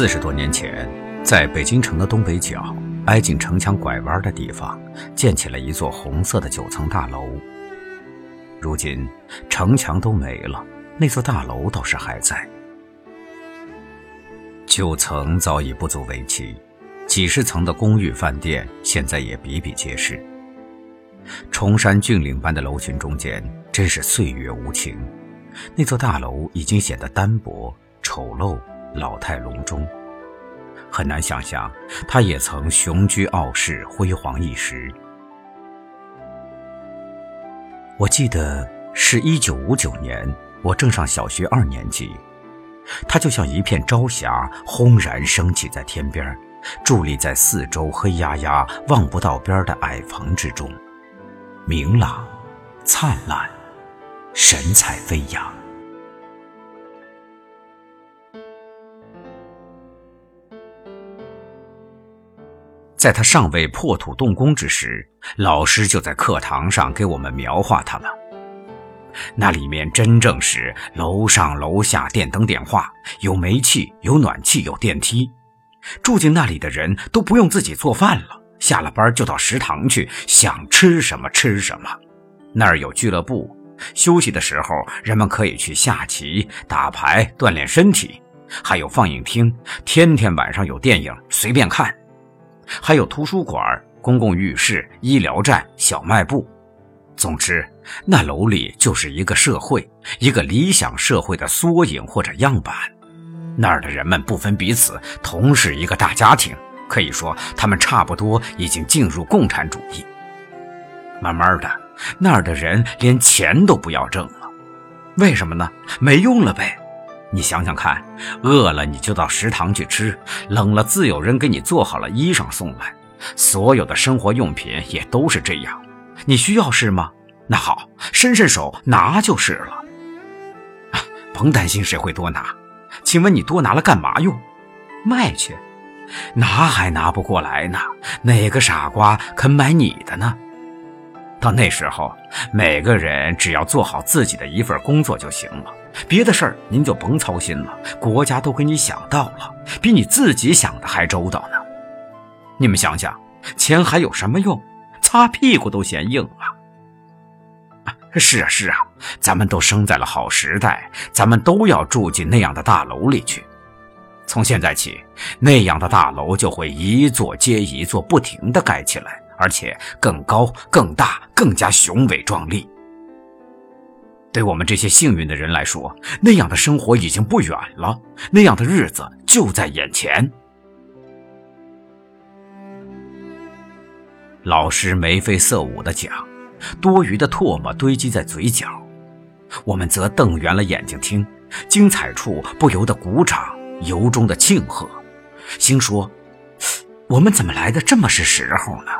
四十多年前，在北京城的东北角，挨近城墙拐弯的地方，建起了一座红色的九层大楼。如今，城墙都没了，那座大楼倒是还在。九层早已不足为奇，几十层的公寓饭店现在也比比皆是。崇山峻岭般的楼群中间，真是岁月无情。那座大楼已经显得单薄、丑陋。老态龙钟，很难想象他也曾雄居傲世、辉煌一时。我记得是一九五九年，我正上小学二年级，它就像一片朝霞，轰然升起在天边，伫立在四周黑压压、望不到边的矮房之中，明朗、灿烂、神采飞扬。在他尚未破土动工之时，老师就在课堂上给我们描画他了。那里面真正是楼上楼下，电灯电话，有煤气，有暖气，有电梯。住进那里的人都不用自己做饭了，下了班就到食堂去，想吃什么吃什么。那儿有俱乐部，休息的时候人们可以去下棋、打牌锻炼身体，还有放映厅，天天晚上有电影随便看。还有图书馆、公共浴室、医疗站、小卖部，总之，那楼里就是一个社会，一个理想社会的缩影或者样板。那儿的人们不分彼此，同是一个大家庭。可以说，他们差不多已经进入共产主义。慢慢的，那儿的人连钱都不要挣了，为什么呢？没用了呗。你想想看，饿了你就到食堂去吃，冷了自有人给你做好了衣裳送来，所有的生活用品也都是这样。你需要是吗？那好，伸伸手拿就是了。甭担心谁会多拿，请问你多拿了干嘛用？卖去？拿还拿不过来呢，哪个傻瓜肯买你的呢？到那时候，每个人只要做好自己的一份工作就行了。别的事儿您就甭操心了，国家都给你想到了，比你自己想的还周到呢。你们想想，钱还有什么用？擦屁股都嫌硬啊！是啊是啊，咱们都生在了好时代，咱们都要住进那样的大楼里去。从现在起，那样的大楼就会一座接一座不停地盖起来，而且更高、更大、更加雄伟壮丽。对我们这些幸运的人来说，那样的生活已经不远了，那样的日子就在眼前。老师眉飞色舞的讲，多余的唾沫堆积在嘴角，我们则瞪圆了眼睛听，精彩处不由得鼓掌，由衷的庆贺，心说：我们怎么来的这么是时候呢？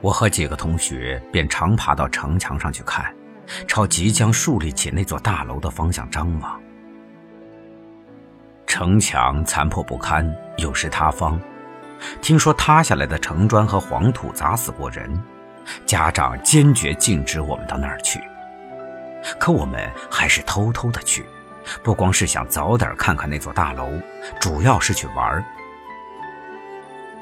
我和几个同学便常爬到城墙上去看，朝即将树立起那座大楼的方向张望。城墙残破不堪，有时塌方，听说塌下来的城砖和黄土砸死过人，家长坚决禁止我们到那儿去。可我们还是偷偷的去，不光是想早点看看那座大楼，主要是去玩。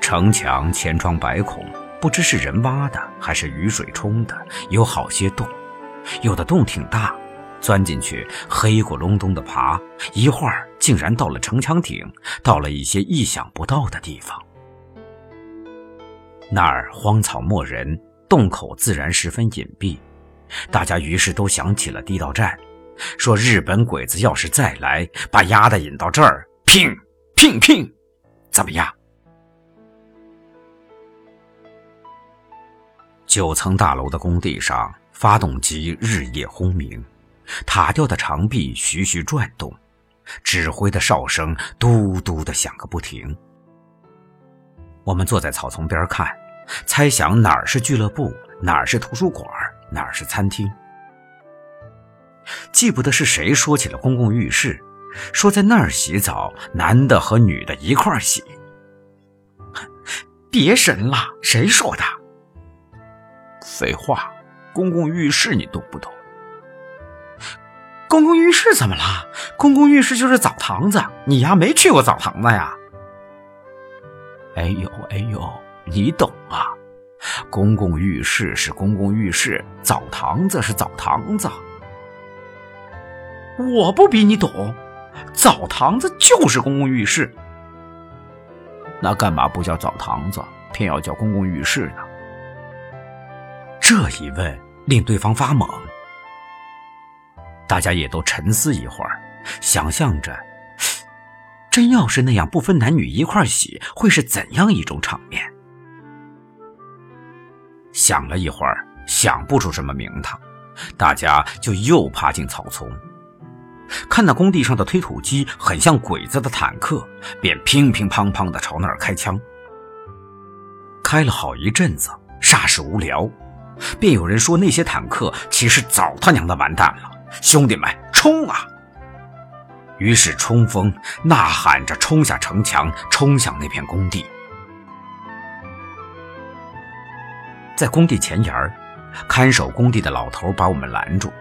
城墙千疮百孔。不知是人挖的还是雨水冲的，有好些洞，有的洞挺大，钻进去黑咕隆咚的爬，一会儿竟然到了城墙顶，到了一些意想不到的地方。那儿荒草没人，洞口自然十分隐蔽，大家于是都想起了地道战，说日本鬼子要是再来，把丫的引到这儿，拼拼拼，怎么样？九层大楼的工地上，发动机日夜轰鸣，塔吊的长臂徐徐转动，指挥的哨声嘟嘟的响个不停。我们坐在草丛边看，猜想哪儿是俱乐部，哪儿是图书馆，哪儿是餐厅。记不得是谁说起了公共浴室，说在那儿洗澡，男的和女的一块儿洗。别神了，谁说的？废话，公共浴室你懂不懂？公共浴室怎么了？公共浴室就是澡堂子，你呀没去过澡堂子呀？哎呦哎呦，你懂啊？公共浴室是公共浴室，澡堂子是澡堂子。我不比你懂，澡堂子就是公共浴室。那干嘛不叫澡堂子，偏要叫公共浴室呢？这一问令对方发懵。大家也都沉思一会儿，想象着，真要是那样不分男女一块洗，会是怎样一种场面？想了一会儿，想不出什么名堂，大家就又爬进草丛，看那工地上的推土机很像鬼子的坦克，便乒乒乓乓的朝那儿开枪。开了好一阵子，煞是无聊，便有人说那些坦克其实早他娘的完蛋了。兄弟们，冲啊！于是冲锋呐喊着冲下城墙，冲向那片工地。在工地前沿看守工地的老头把我们拦住：“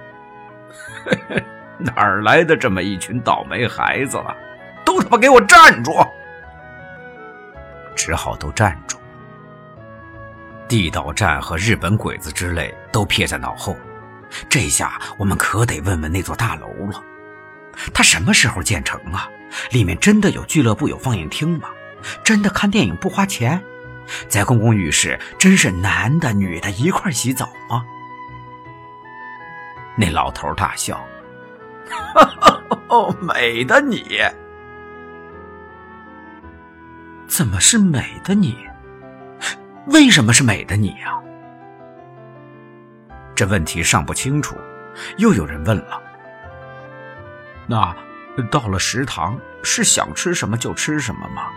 哪儿来的这么一群倒霉孩子了？都他妈给我站住！”只好都站住。地道战和日本鬼子之类都撇在脑后。这下我们可得问问那座大楼了，它什么时候建成啊？里面真的有俱乐部、有放映厅吗？真的看电影不花钱？在公共浴室真是男的、女的一块洗澡吗？那老头大笑：“哈哈，美的你，怎么是美的你？为什么是美的你呀？”这问题尚不清楚，又有人问了：“那到了食堂是想吃什么就吃什么吗？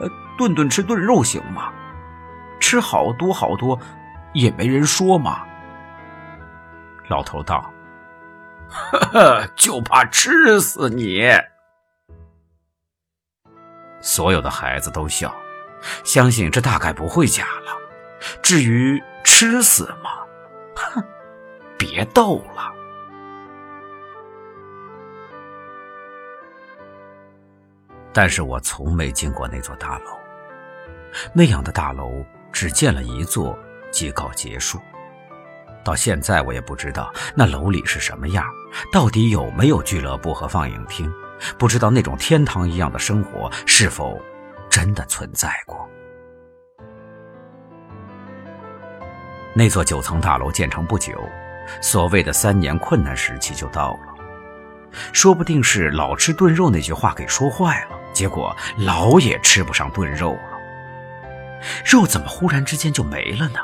呃，顿顿吃炖肉行吗？吃好多好多也没人说吗？”老头道：“呵呵，就怕吃死你。”所有的孩子都笑，相信这大概不会假了。至于吃死吗？哼，别逗了。但是我从没进过那座大楼，那样的大楼只建了一座即告结束。到现在我也不知道那楼里是什么样，到底有没有俱乐部和放映厅，不知道那种天堂一样的生活是否真的存在过。那座九层大楼建成不久，所谓的三年困难时期就到了。说不定是老吃炖肉那句话给说坏了，结果老也吃不上炖肉了。肉怎么忽然之间就没了呢？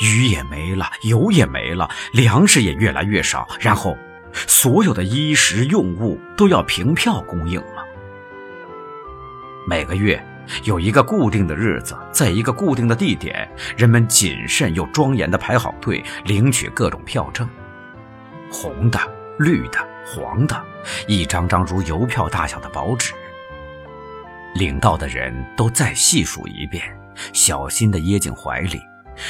鱼也没了，油也没了，粮食也越来越少，然后所有的衣食用物都要凭票供应了。每个月。有一个固定的日子，在一个固定的地点，人们谨慎又庄严地排好队，领取各种票证，红的、绿的、黄的，一张张如邮票大小的薄纸。领到的人都再细数一遍，小心地掖进怀里，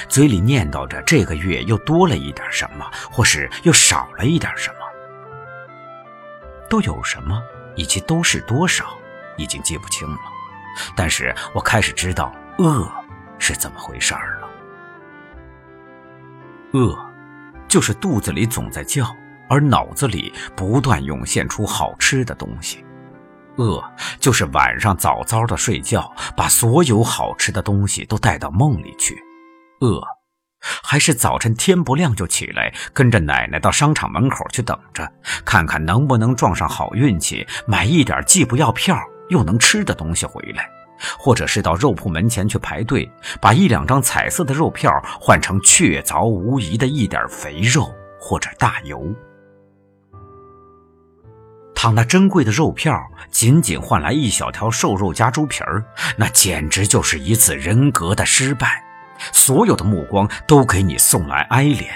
嘴里念叨着这个月又多了一点什么，或是又少了一点什么。都有什么，以及都是多少，已经记不清了。但是我开始知道饿是怎么回事儿了。饿，就是肚子里总在叫，而脑子里不断涌现出好吃的东西。饿，就是晚上早早的睡觉，把所有好吃的东西都带到梦里去。饿，还是早晨天不亮就起来，跟着奶奶到商场门口去等着，看看能不能撞上好运气，买一点既不要票。又能吃的东西回来，或者是到肉铺门前去排队，把一两张彩色的肉票换成确凿无疑的一点肥肉或者大油。倘那珍贵的肉票仅仅换来一小条瘦肉加猪皮儿，那简直就是一次人格的失败，所有的目光都给你送来哀怜。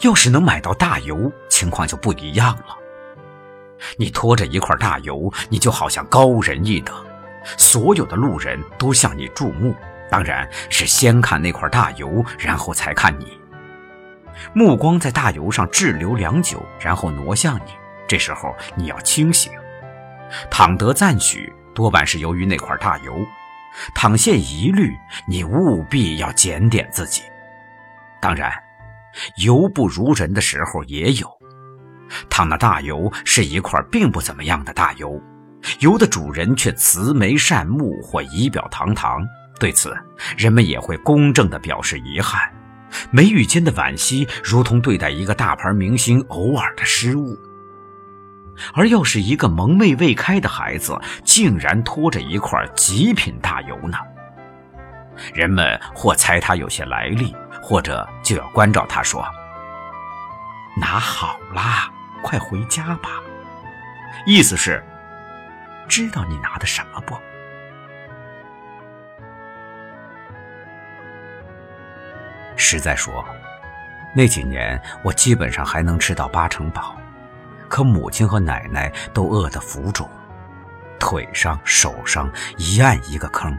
要是能买到大油，情况就不一样了。你拖着一块大油，你就好像高人一等，所有的路人都向你注目，当然是先看那块大油，然后才看你。目光在大油上滞留良久，然后挪向你。这时候你要清醒。倘得赞许，多半是由于那块大油；倘现疑虑，你务必要检点自己。当然，油不如人的时候也有。倘那大油是一块并不怎么样的大油，油的主人却慈眉善目或仪表堂堂，对此人们也会公正地表示遗憾。眉宇间的惋惜，如同对待一个大牌明星偶尔的失误。而要是一个蒙昧未开的孩子，竟然拖着一块极品大油呢？人们或猜他有些来历，或者就要关照他说：“拿好啦，快回家吧。”意思是，知道你拿的什么不？实在说，那几年我基本上还能吃到八成饱，可母亲和奶奶都饿得浮肿，腿上、手上一按一个坑。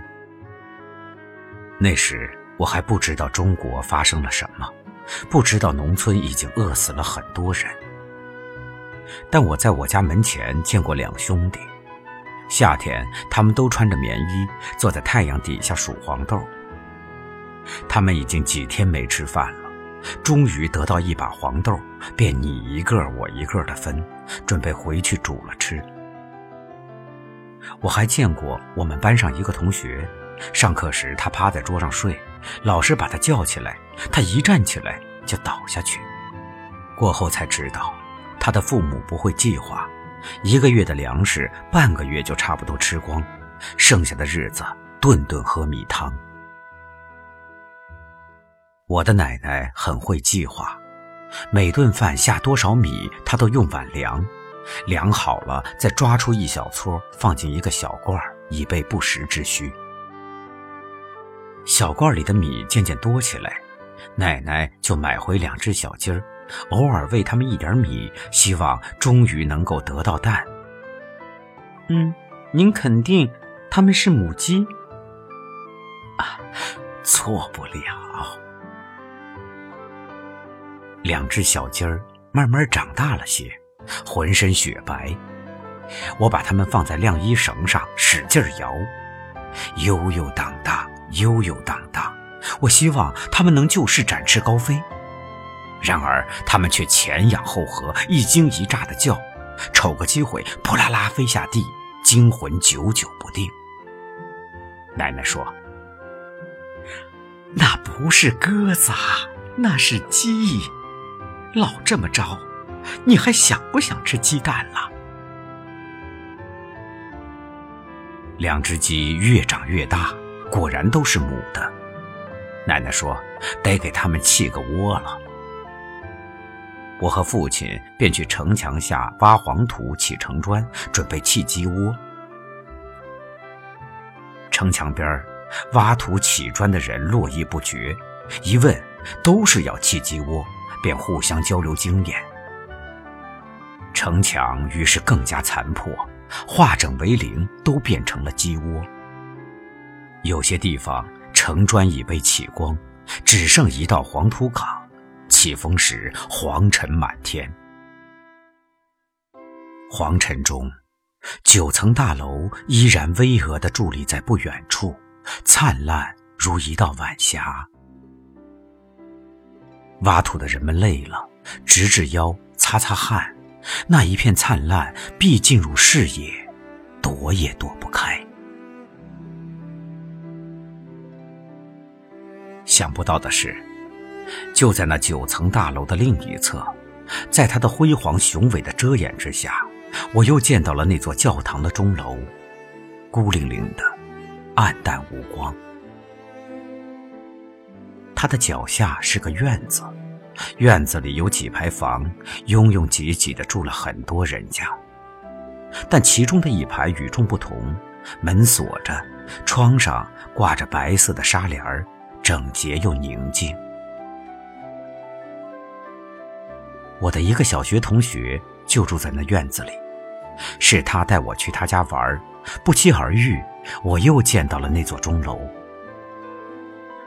那时我还不知道中国发生了什么，不知道农村已经饿死了很多人。但我在我家门前见过两兄弟，夏天他们都穿着棉衣，坐在太阳底下数黄豆。他们已经几天没吃饭了，终于得到一把黄豆，便你一个我一个的分，准备回去煮了吃。我还见过我们班上一个同学，上课时他趴在桌上睡，老师把他叫起来，他一站起来就倒下去。过后才知道，他的父母不会计划，一个月的粮食半个月就差不多吃光，剩下的日子顿顿喝米汤。我的奶奶很会计划，每顿饭下多少米，她都用碗量，量好了再抓出一小撮放进一个小罐儿以备不时之需。小罐里的米渐渐多起来，奶奶就买回两只小鸡儿，偶尔喂它们一点米，希望终于能够得到蛋。嗯，您肯定它们是母鸡？啊，错不了。两只小鸡儿慢慢长大了些，浑身雪白。我把它们放在晾衣绳上，使劲摇，悠悠荡荡，悠悠荡荡。我希望它们能就势展翅高飞，然而它们却前仰后合，一惊一乍的叫，瞅个机会扑啦啦飞下地，惊魂久久不定。奶奶说：“那不是鸽子，那是鸡。”老这么着，你还想不想吃鸡蛋了？两只鸡越长越大，果然都是母的。奶奶说得给它们砌个窝了。我和父亲便去城墙下挖黄土起城砖，准备砌鸡窝。城墙边挖土起砖的人络绎不绝，一问都是要砌鸡窝。便互相交流经验，城墙于是更加残破，化整为零，都变成了鸡窝。有些地方城砖已被起光，只剩一道黄土岗。起风时，黄尘满天。黄尘中，九层大楼依然巍峨地伫立在不远处，灿烂如一道晚霞。挖土的人们累了，直直腰，擦擦汗，那一片灿烂必进入视野，躲也躲不开。想不到的是，就在那九层大楼的另一侧，在它的辉煌雄伟的遮掩之下，我又见到了那座教堂的钟楼，孤零零的，暗淡无光。他的脚下是个院子，院子里有几排房，拥拥挤挤的住了很多人家。但其中的一排与众不同，门锁着，窗上挂着白色的纱帘儿，整洁又宁静。我的一个小学同学就住在那院子里，是他带我去他家玩，不期而遇，我又见到了那座钟楼。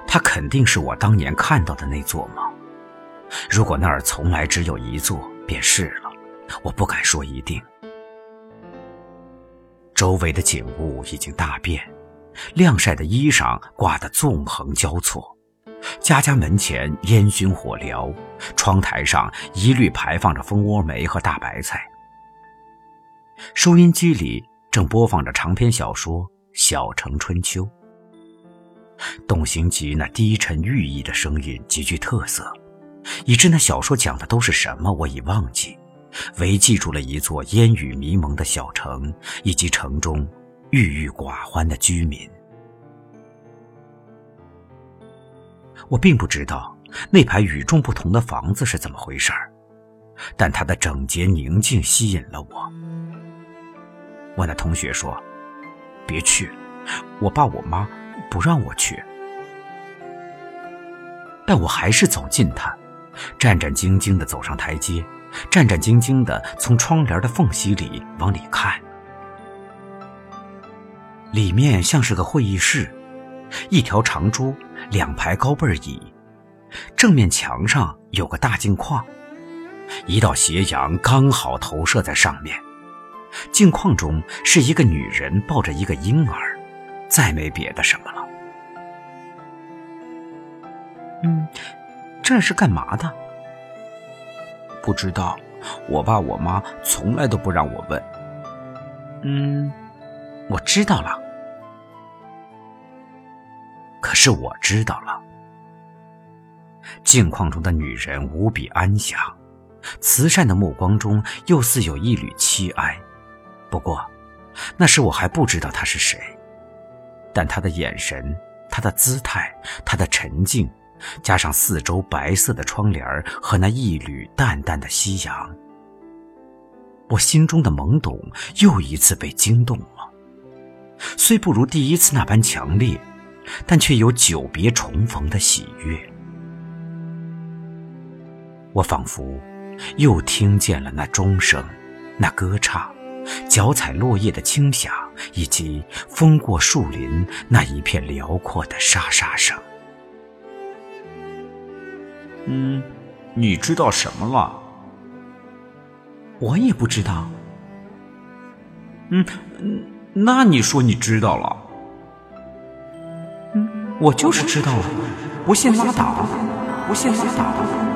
它肯定是我当年看到的那座吗？如果那儿从来只有一座，便是了。我不敢说一定。周围的景物已经大变，晾晒的衣裳挂得纵横交错，家家门前烟熏火燎，窗台上一律排放着蜂窝煤和大白菜。收音机里正播放着长篇小说《小城春秋》。董行吉那低沉寓意的声音极具特色，以致那小说讲的都是什么我已忘记，唯记住了一座烟雨迷蒙的小城，以及城中郁郁寡欢的居民。我并不知道那排与众不同的房子是怎么回事儿，但它的整洁宁静吸引了我。我那同学说：“别去，我爸我妈。”不让我去，但我还是走近他，战战兢兢地走上台阶，战战兢兢地从窗帘的缝隙里往里看。里面像是个会议室，一条长桌，两排高背椅，正面墙上有个大镜框，一道斜阳刚好投射在上面。镜框中是一个女人抱着一个婴儿，再没别的什么了。嗯，这是干嘛的？不知道，我爸我妈从来都不让我问。嗯，我知道了。是我知道了，镜框中的女人无比安详，慈善的目光中又似有一缕凄哀。不过，那时我还不知道她是谁，但她的眼神、她的姿态、她的沉静。加上四周白色的窗帘和那一缕淡淡的夕阳，我心中的懵懂又一次被惊动了。虽不如第一次那般强烈，但却有久别重逢的喜悦。我仿佛又听见了那钟声、那歌唱、脚踩落叶的轻响，以及风过树林那一片辽阔的沙沙声。嗯，你知道什么了？我也不知道。嗯，那你说你知道了？我就是知道了。不信拉倒，不信拉倒。